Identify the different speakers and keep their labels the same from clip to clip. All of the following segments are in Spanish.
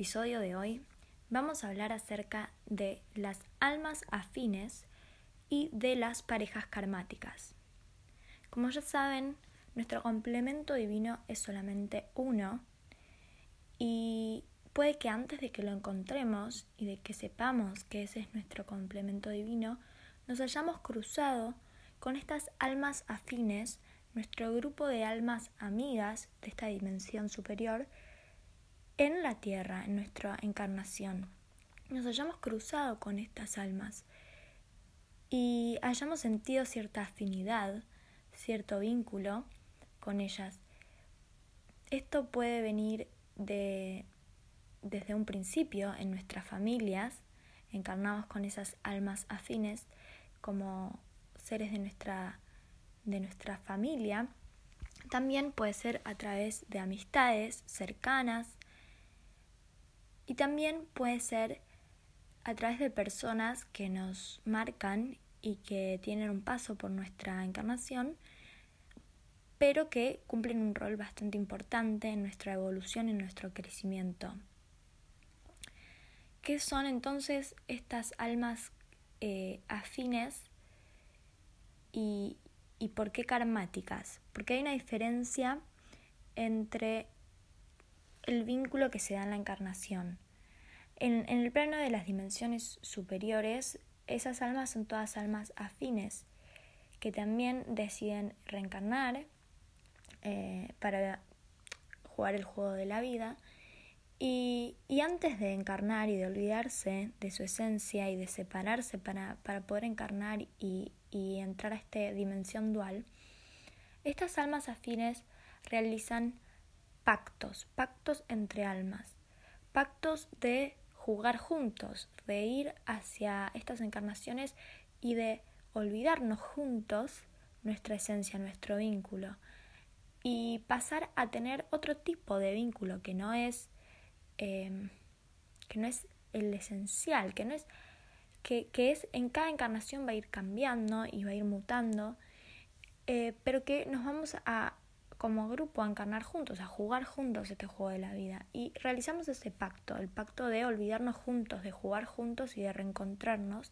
Speaker 1: episodio de hoy vamos a hablar acerca de las almas afines y de las parejas karmáticas. Como ya saben, nuestro complemento divino es solamente uno y puede que antes de que lo encontremos y de que sepamos que ese es nuestro complemento divino, nos hayamos cruzado con estas almas afines, nuestro grupo de almas amigas de esta dimensión superior, en la tierra, en nuestra encarnación, nos hayamos cruzado con estas almas y hayamos sentido cierta afinidad, cierto vínculo con ellas. Esto puede venir de, desde un principio en nuestras familias, encarnados con esas almas afines como seres de nuestra, de nuestra familia. También puede ser a través de amistades cercanas, y también puede ser a través de personas que nos marcan y que tienen un paso por nuestra encarnación, pero que cumplen un rol bastante importante en nuestra evolución y en nuestro crecimiento. ¿Qué son entonces estas almas eh, afines y, y por qué karmáticas? Porque hay una diferencia entre el vínculo que se da en la encarnación. En, el plano de las dimensiones superiores, esas almas son todas almas afines, que también deciden reencarnar eh, para jugar el juego de la vida. Y, antes de encarnar y de olvidarse de su esencia y de separarse para, poder encarnar y, y entrar a esta dimensión dual, estas almas afines realizan pactos, pactos entre almas, pactos de jugar juntos, de ir hacia estas encarnaciones y de olvidarnos juntos nuestra esencia, nuestro vínculo y pasar a tener otro tipo de vínculo que no es em, que no es el esencial, que no es que, que, es en cada encarnación va a ir cambiando y va a ir mutando, eh, pero que nos vamos a como grupo a encarnar juntos, a jugar juntos este juego de la vida. Y realizamos ese pacto, el pacto de olvidarnos juntos, de jugar juntos y de reencontrarnos.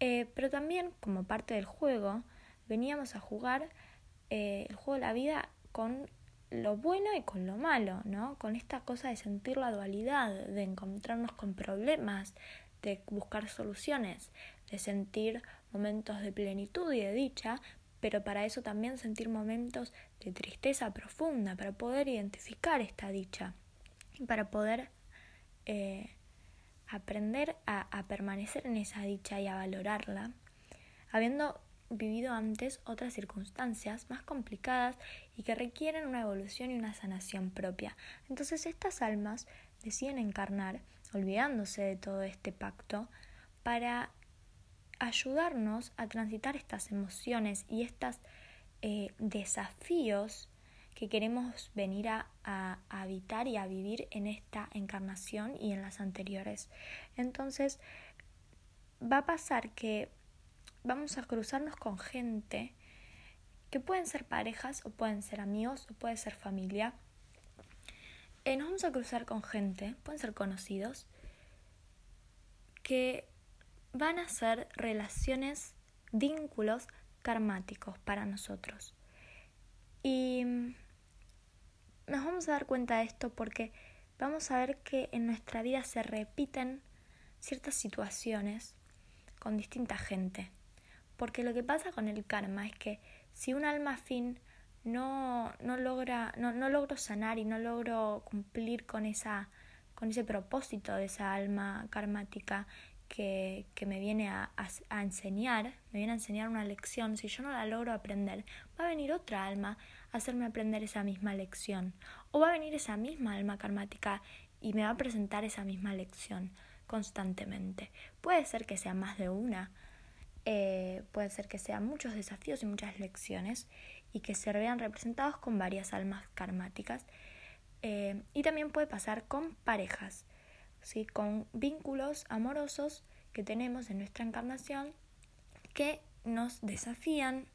Speaker 1: Eh, pero también, como parte del juego, veníamos a jugar eh, el juego de la vida con lo bueno y con lo malo, ¿no? Con esta cosa de sentir la dualidad, de encontrarnos con problemas, de buscar soluciones, de sentir momentos de plenitud y de dicha, pero para eso también sentir momentos de tristeza profunda, para poder identificar esta dicha y para poder eh, aprender a, a permanecer en esa dicha y a valorarla, habiendo vivido antes otras circunstancias más complicadas y que requieren una evolución y una sanación propia. Entonces estas almas deciden encarnar, olvidándose de todo este pacto, para ayudarnos a transitar estas emociones y estos eh, desafíos que queremos venir a, a, habitar y a vivir en esta encarnación y en las anteriores. Entonces, va a pasar que vamos a cruzarnos con gente que pueden ser parejas o pueden ser amigos o puede ser familia. Eh, nos vamos a cruzar con gente, pueden ser conocidos, que van a ser relaciones, vínculos karmáticos para nosotros. Y nos vamos a dar cuenta de esto porque vamos a ver que en nuestra vida se repiten ciertas situaciones con distinta gente. Porque lo que pasa con el karma es que si un alma fin no, no logra, no, no logro sanar y no logro cumplir con esa con ese propósito de esa alma karmática que, que me viene a, a, enseñar, me viene a enseñar una lección, si yo no la logro aprender, va a venir otra alma a hacerme aprender esa misma lección. O va a venir esa misma alma karmática y me va a presentar esa misma lección constantemente. Puede ser que sea más de una, eh, puede ser que sean muchos desafíos y muchas lecciones y que se vean representados con varias almas karmáticas. Eh, y también puede pasar con parejas con vínculos amorosos que tenemos en nuestra encarnación que nos desafían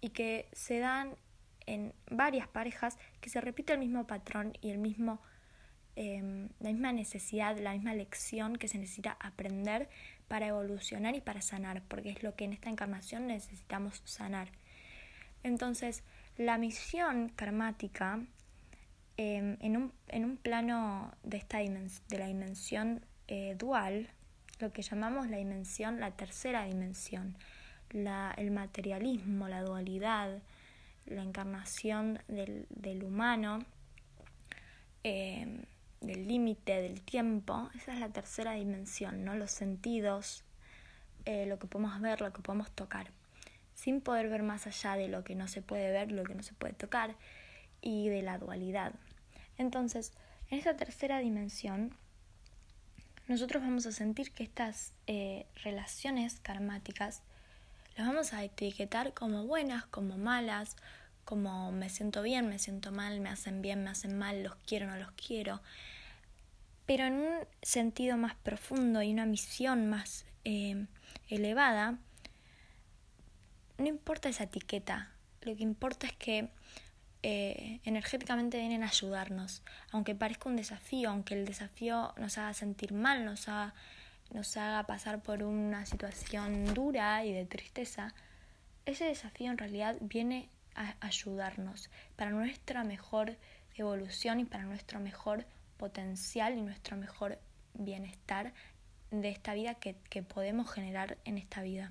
Speaker 1: y que se dan en varias parejas que se repite el mismo patrón y el mismo em, la misma necesidad, la misma lección que se necesita aprender para evolucionar y para sanar, porque es lo que en esta encarnación necesitamos sanar. Entonces, la misión karmática, en, un, en, un, plano de, esta de la dimensión eh, dual, lo que llamamos la dimensión, la tercera dimensión, la, el materialismo, la dualidad, la encarnación del, del humano, em, del límite del tiempo, esa es la tercera dimensión, ¿no? Los sentidos, eh, lo que podemos ver, lo que podemos tocar, sin poder ver más allá de lo que no se puede ver, lo que no se puede tocar y de la dualidad. Entonces, en esa tercera dimensión, nosotros vamos a sentir que estas eh, relaciones karmáticas las vamos a etiquetar como buenas, como malas, como me siento bien, me siento mal, me hacen bien, me hacen mal, los quiero, no los quiero. Pero en un sentido más profundo y una misión más eh, elevada, no importa esa etiqueta, lo que importa es que eh, energéticamente vienen a ayudarnos, aunque parezca un desafío, aunque el desafío nos haga sentir mal, nos haga, nos haga pasar por una situación dura y de tristeza, ese desafío en realidad viene a ayudarnos para nuestra mejor evolución y para nuestro mejor potencial y nuestro mejor bienestar de esta vida que, podemos generar en esta vida.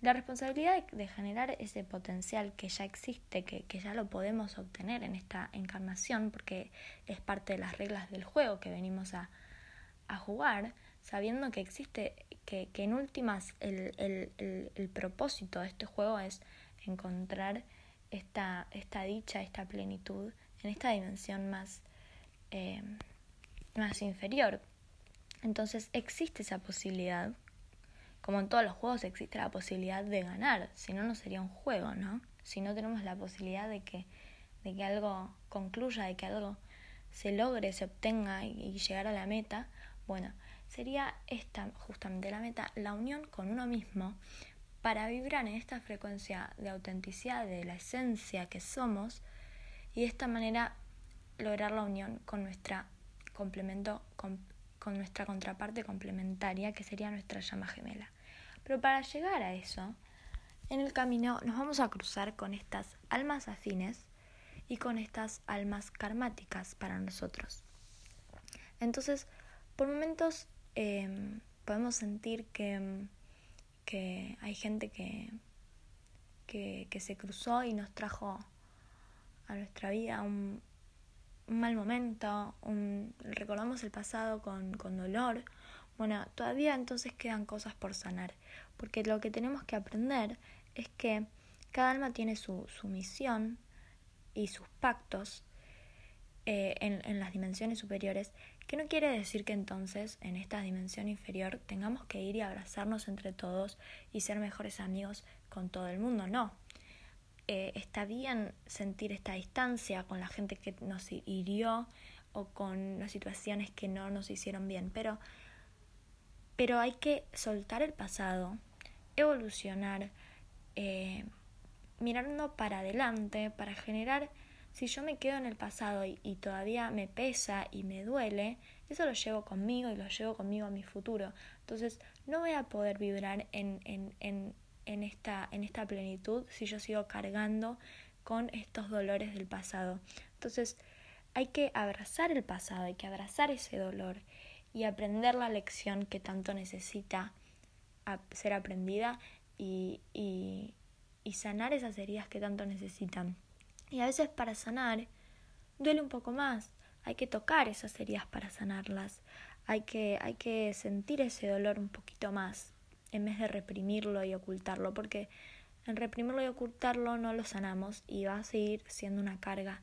Speaker 1: La responsabilidad de, generar ese potencial que ya existe, que, ya lo podemos obtener en esta encarnación, porque es parte de las reglas del juego que venimos a, jugar, sabiendo que existe, que, en últimas el, el propósito de este juego es encontrar esta, esta dicha, esta plenitud en esta dimensión más, eh, más inferior. Entonces existe esa posibilidad, como en todos los juegos existe la posibilidad de ganar, si no, no sería un juego, ¿no? Si no tenemos la posibilidad de que, de que algo concluya, de que algo se logre, se obtenga y, llegar a la meta, bueno, sería esta justamente la meta, la unión con uno mismo para vibrar en esta frecuencia de autenticidad, de la esencia que somos, y de esta manera lograr la unión con nuestra complemento, con, nuestra contraparte complementaria, que sería nuestra llama gemela. Pero para llegar a eso, en el camino nos vamos a cruzar con estas almas afines y con estas almas karmáticas para nosotros. Entonces, por momentos em, podemos sentir que que hay gente que, que, se cruzó y nos trajo a nuestra vida un, mal momento, un, recordamos el pasado con, con dolor. Bueno, todavía entonces quedan cosas por sanar, porque lo que tenemos que aprender es que cada alma tiene su, su misión y sus pactos eh, en, en, las dimensiones superiores que no quiere decir que entonces en esta dimensión inferior tengamos que ir y abrazarnos entre todos y ser mejores amigos con todo el mundo, no. Eh, está bien sentir esta distancia con la gente que nos hirió o con las situaciones que no nos hicieron bien, pero, pero hay que soltar el pasado, evolucionar, eh, mirando para adelante, para generar si yo me quedo en el pasado y, todavía me pesa y me duele, eso lo llevo conmigo y lo llevo conmigo a mi futuro. Entonces no voy a poder vibrar en, en, en, en, esta, en esta plenitud si yo sigo cargando con estos dolores del pasado. Entonces hay que abrazar el pasado, hay que abrazar ese dolor y aprender la lección que tanto necesita ser aprendida y, y, sanar esas heridas que tanto necesitan. Y a veces para sanar duele un poco más. Hay que tocar esas heridas para sanarlas. Hay que, hay que sentir ese dolor un poquito más en vez de reprimirlo y ocultarlo, porque en reprimirlo y ocultarlo no lo sanamos y va a seguir siendo una carga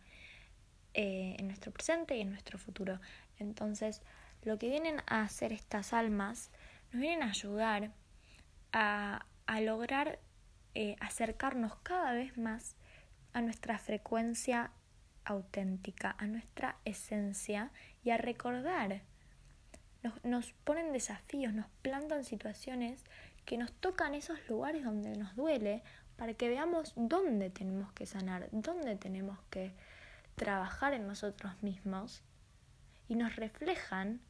Speaker 1: eh, en nuestro presente y en nuestro futuro. Entonces, lo que vienen a hacer estas almas nos vienen a ayudar a, a lograr eh, acercarnos cada vez más a nuestra frecuencia auténtica, a nuestra esencia y a recordar. Nos, ponen desafíos, nos plantan situaciones que nos tocan esos lugares donde nos duele para que veamos dónde tenemos que sanar, dónde tenemos que trabajar en nosotros mismos y nos reflejan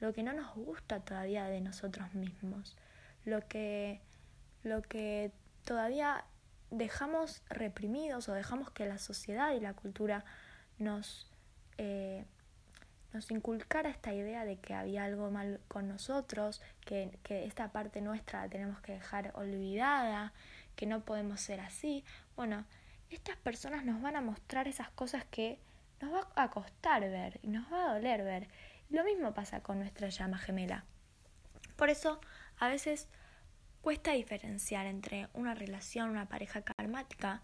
Speaker 1: lo que no nos gusta todavía de nosotros mismos, lo que, lo que todavía dejamos reprimidos o dejamos que la sociedad y la cultura nos, eh, nos inculcara esta idea de que había algo mal con nosotros, que, que esta parte nuestra la tenemos que dejar olvidada, que no podemos ser así. Bueno, estas personas nos van a mostrar esas cosas que nos va a costar ver y nos va a doler ver. Lo mismo pasa con nuestra llama gemela. Por eso, a veces cuesta diferenciar entre una relación, una pareja karmática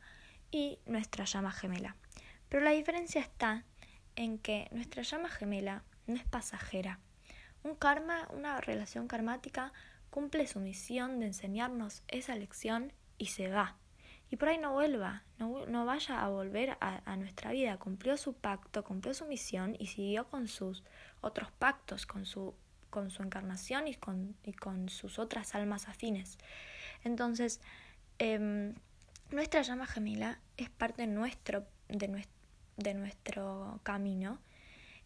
Speaker 1: y nuestra llama gemela. Pero la diferencia está en que nuestra llama gemela no es pasajera. Un karma, una relación karmática, cumple su misión de enseñarnos esa lección y se va. Y por ahí no vuelva, no, no vaya a volver a, a, nuestra vida. Cumplió su pacto, cumplió su misión y siguió con sus otros pactos, con su con su encarnación y con, y con sus otras almas afines. Entonces, eh, nuestra llama gemela es parte nuestro, de, nuestro, de nuestro camino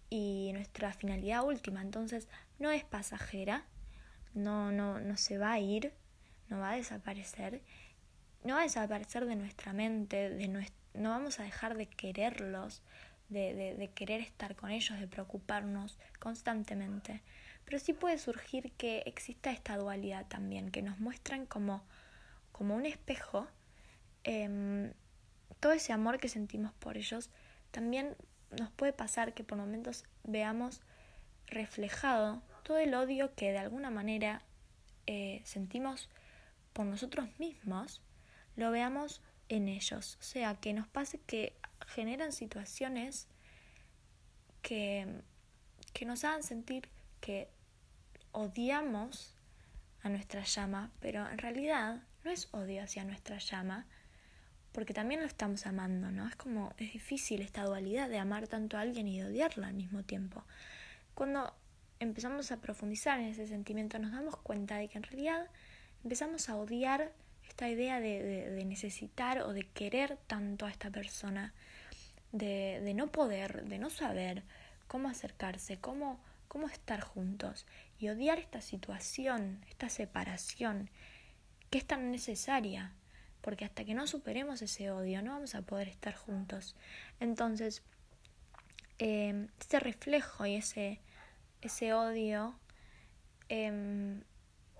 Speaker 1: y nuestra finalidad última. Entonces, no es pasajera, no, no, no se va a ir, no va a desaparecer, no va a desaparecer de nuestra mente, de no vamos a dejar de quererlos, de, de, de querer estar con ellos, de preocuparnos constantemente. Pero sí puede surgir que exista esta dualidad también, que nos muestran como, como un espejo eh, todo ese amor que sentimos por ellos. También nos puede pasar que por momentos veamos reflejado todo el odio que de alguna manera eh, sentimos por nosotros mismos, lo veamos en ellos. O sea, que nos pase que generan situaciones que, que nos hagan sentir que odiamos a nuestra llama, pero en realidad no es odio hacia nuestra llama, porque también lo estamos amando, ¿no? Es como, es difícil esta dualidad de amar tanto a alguien y de odiarla al mismo tiempo. Cuando empezamos a profundizar en ese sentimiento nos damos cuenta de que en realidad empezamos a odiar esta idea de, de, de necesitar o de querer tanto a esta persona, de, de no poder, de no saber cómo acercarse, cómo cómo estar juntos y odiar esta situación, esta separación, que es tan necesaria, porque hasta que no superemos ese odio no vamos a poder estar juntos. Entonces, eh, ese reflejo y ese, ese odio eh,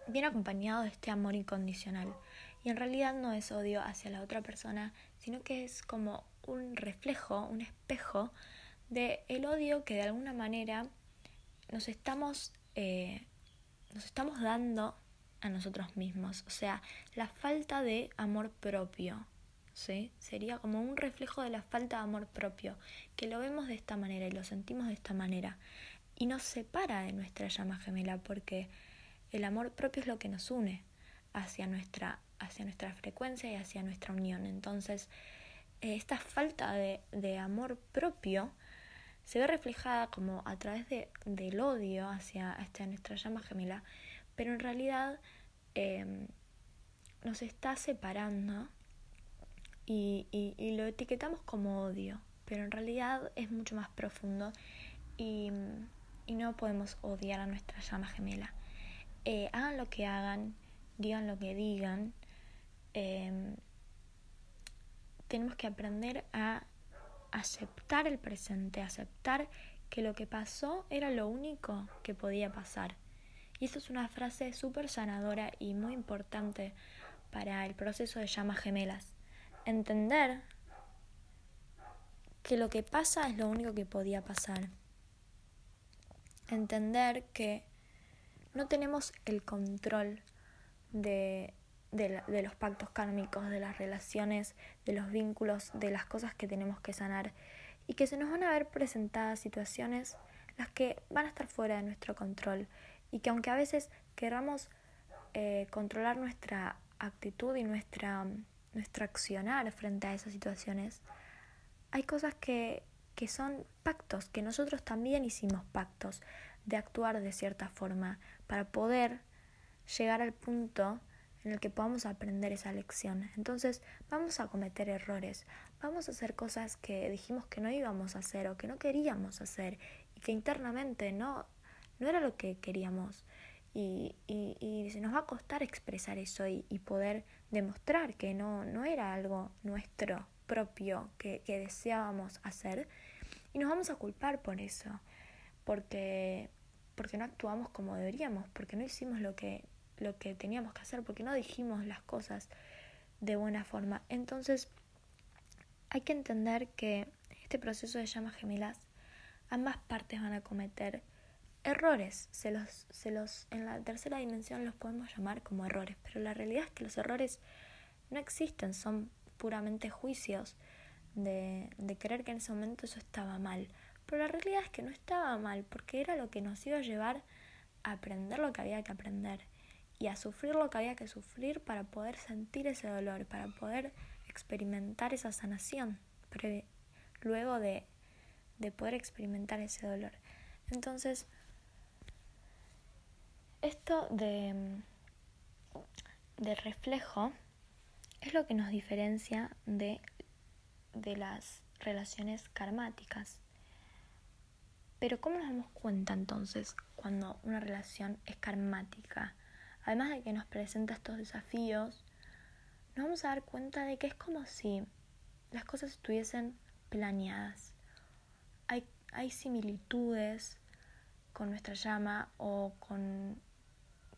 Speaker 1: viene acompañado de este amor incondicional. Y en realidad no es odio hacia la otra persona, sino que es como un reflejo, un espejo de el odio que de alguna manera nos estamos, eh, nos estamos dando a nosotros mismos. O sea, la falta de amor propio. ¿sí? Sería como un reflejo de la falta de amor propio, que lo vemos de esta manera y lo sentimos de esta manera. Y nos separa de nuestra llama gemela, porque el amor propio es lo que nos une hacia nuestra, hacia nuestra frecuencia y hacia nuestra unión. Entonces, esta falta de, de amor propio se ve reflejada como a través de, del odio hacia, hacia nuestra llama gemela, pero en realidad eh, nos está separando y, y, lo etiquetamos como odio, pero en realidad es mucho más profundo y, y no podemos odiar a nuestra llama gemela. Eh, hagan lo que hagan, digan lo que digan, eh, tenemos que aprender a aceptar el presente, aceptar que lo que pasó era lo único que podía pasar. Y esto es una frase súper sanadora y muy importante para el proceso de llamas gemelas. Entender que lo que pasa es lo único que podía pasar. Entender que no tenemos el control de de, la, de, los pactos kármicos, de las relaciones, de los vínculos, de las cosas que tenemos que sanar y que se nos van a ver presentadas situaciones las que van a estar fuera de nuestro control y que aunque a veces queramos eh, controlar nuestra actitud y nuestra, nuestro accionar frente a esas situaciones, hay cosas que, que son pactos, que nosotros también hicimos pactos de actuar de cierta forma para poder llegar al punto en el que podamos aprender esa lección. Entonces vamos a cometer errores, vamos a hacer cosas que dijimos que no íbamos a hacer o que no queríamos hacer que internamente no, no era lo que queríamos. Y, y, se nos va a costar expresar eso y, poder demostrar que no, no era algo nuestro propio que, que deseábamos hacer. Y nos vamos a culpar por eso, porque, porque no actuamos como deberíamos, porque no hicimos lo que, lo que teníamos que hacer, porque no dijimos las cosas de buena forma. Entonces, hay que entender que este proceso de llamas gemelas, ambas partes van a cometer errores. Se los, se los, en la tercera dimensión los podemos llamar como errores, pero la realidad es que los errores no existen, son puramente juicios de, de creer que en ese momento eso estaba mal. Pero la realidad es que no estaba mal, porque era lo que nos iba a llevar a aprender lo que había que aprender y a sufrir lo que había que sufrir para poder sentir ese dolor, para poder experimentar esa sanación, luego de, de poder experimentar ese dolor. Entonces, esto de, de reflejo es lo que nos diferencia de, de las relaciones karmáticas. Pero ¿cómo nos damos cuenta entonces cuando una relación es karmática? Además de que nos presenta estos desafíos, nos vamos a dar cuenta de que es como si las cosas estuviesen planeadas. Hay, similitudes con nuestra llama o con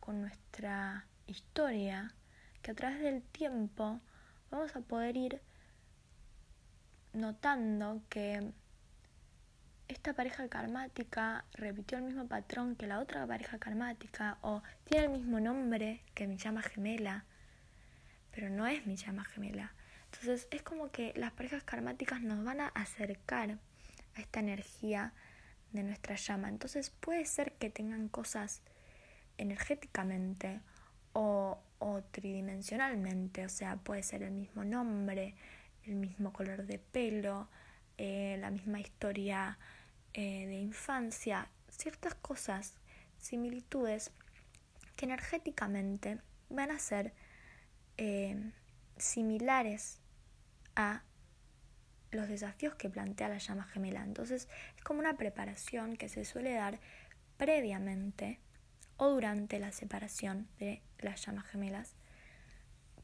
Speaker 1: nuestra historia, que a través del tiempo vamos a poder ir notando que esta pareja karmática repitió el mismo patrón que la otra pareja karmática o tiene el mismo nombre que mi llama gemela, pero no es mi llama gemela. Entonces es como que las parejas karmáticas nos van a acercar a esta energía de nuestra llama. Entonces puede ser que tengan cosas energéticamente o, tridimensionalmente, o sea, puede ser el mismo nombre, el mismo color de pelo, eh, la misma historia eh, de infancia, ciertas cosas, similitudes que energéticamente van a ser eh, similares a los desafíos que plantea la llama gemela. Entonces es como una preparación que se suele dar previamente o durante la separación de las llamas gemelas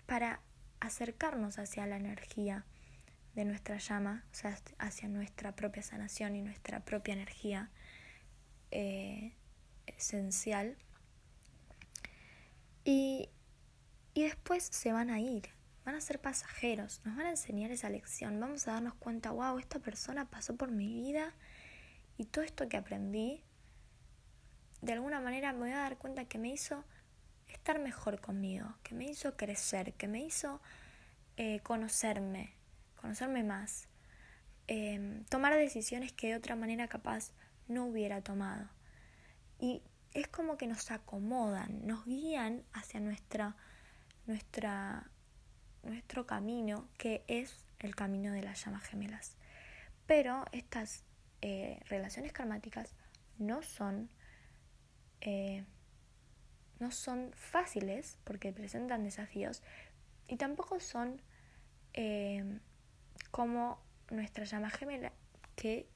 Speaker 1: para acercarnos hacia la energía de nuestra llama, o sea, hacia nuestra propia sanación y nuestra propia energía eh, esencial. Y, y después se van a ir, van a ser pasajeros, nos van a enseñar esa lección, vamos a darnos cuenta, wow, esta persona pasó por mi vida y todo esto que aprendí de alguna manera me voy a dar cuenta que me hizo estar mejor conmigo, que me hizo crecer, que me hizo eh, conocerme, conocerme más, em, tomar decisiones que de otra manera capaz no hubiera tomado. Y es como que nos acomodan, nos guían hacia nuestra, nuestra, nuestro camino, que es el camino de las llamas gemelas. Pero estas eh, relaciones karmáticas no son eh, no son fáciles porque presentan desafíos y tampoco son eh, como nuestra llama gemela que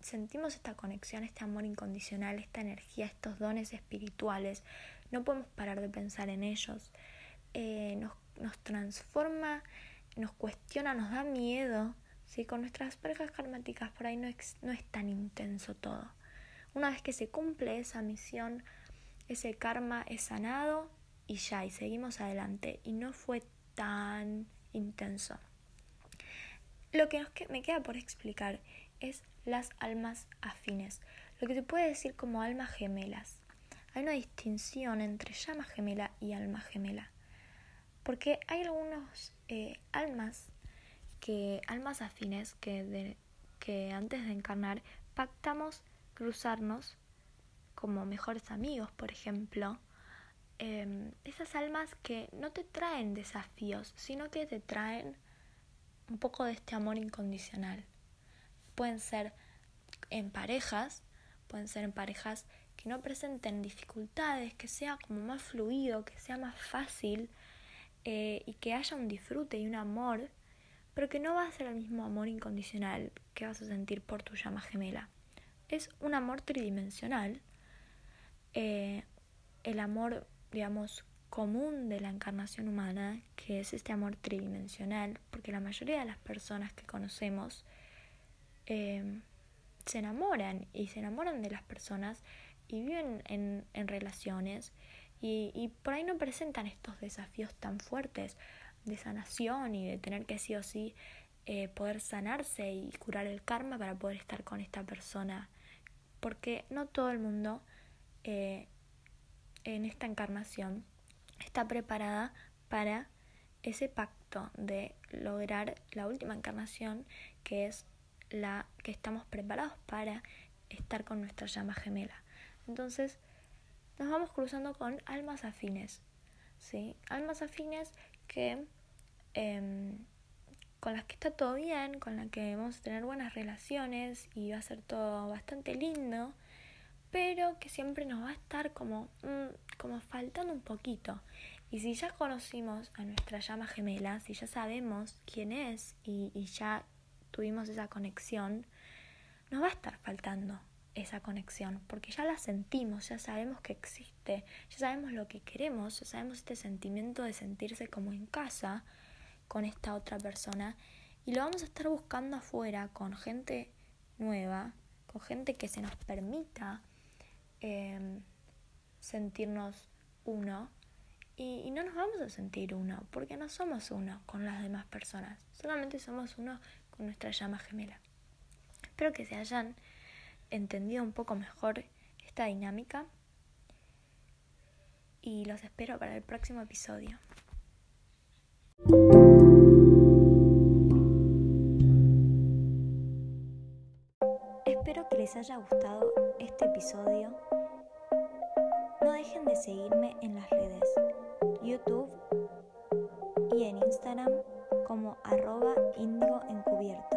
Speaker 1: sentimos esta conexión, este amor incondicional, esta energía, estos dones espirituales, no podemos parar de pensar en ellos, eh, nos, nos, transforma, nos cuestiona, nos da miedo, ¿sí? con nuestras parejas karmáticas por ahí no, no es tan intenso todo. Una vez que se cumple esa misión, ese karma es sanado y ya, y seguimos adelante. Y no fue tan intenso. Lo que me queda por explicar es las almas afines, lo que se puede decir como almas gemelas. Hay una distinción entre llama gemela y alma gemela, porque hay algunos eh, almas que almas afines que, que antes de encarnar pactamos cruzarnos como mejores amigos, por ejemplo. Em, esas almas que no te traen desafíos, sino que te traen un poco de este amor incondicional. Pueden ser en parejas, pueden ser en parejas que no presenten dificultades, que sea como más fluido, que sea más fácil eh, y que haya un disfrute y un amor, pero que no va a ser el mismo amor incondicional que vas a sentir por tu llama gemela es un amor tridimensional. Eh, el amor, digamos, común de la encarnación humana, que es este amor tridimensional, porque la mayoría de las personas que conocemos eh, se enamoran y se enamoran de las personas y viven en, en relaciones y, y, por ahí no presentan estos desafíos tan fuertes de sanación y de tener que sí o sí eh, poder sanarse y curar el karma para poder estar con esta persona. Porque no todo el mundo eh, en esta encarnación está preparada para ese pacto de lograr la última encarnación que es la que estamos preparados para estar con nuestra llama gemela. Entonces, nos vamos cruzando con almas afines, ¿sí? Almas afines que em, con las que está todo bien, con las que vamos a tener buenas relaciones y va a ser todo bastante lindo, pero que siempre nos va a estar como, mm, como faltando un poquito. Y si ya conocimos a nuestra llama gemela, si ya sabemos quién es y, y ya tuvimos esa conexión, nos va a estar faltando esa conexión, porque ya la sentimos, ya sabemos que existe, ya sabemos lo que queremos, ya sabemos este sentimiento de sentirse como en casa con esta otra persona y lo vamos a estar buscando afuera con gente nueva, con gente que se nos permita em, sentirnos uno y, y, no nos vamos a sentir uno porque no somos uno con las demás personas, solamente somos uno con nuestra llama gemela. Espero que se hayan entendido un poco mejor esta dinámica y los espero para el próximo episodio. Les haya gustado este episodio. No dejen de seguirme en las redes YouTube y en Instagram como arroba encubierto.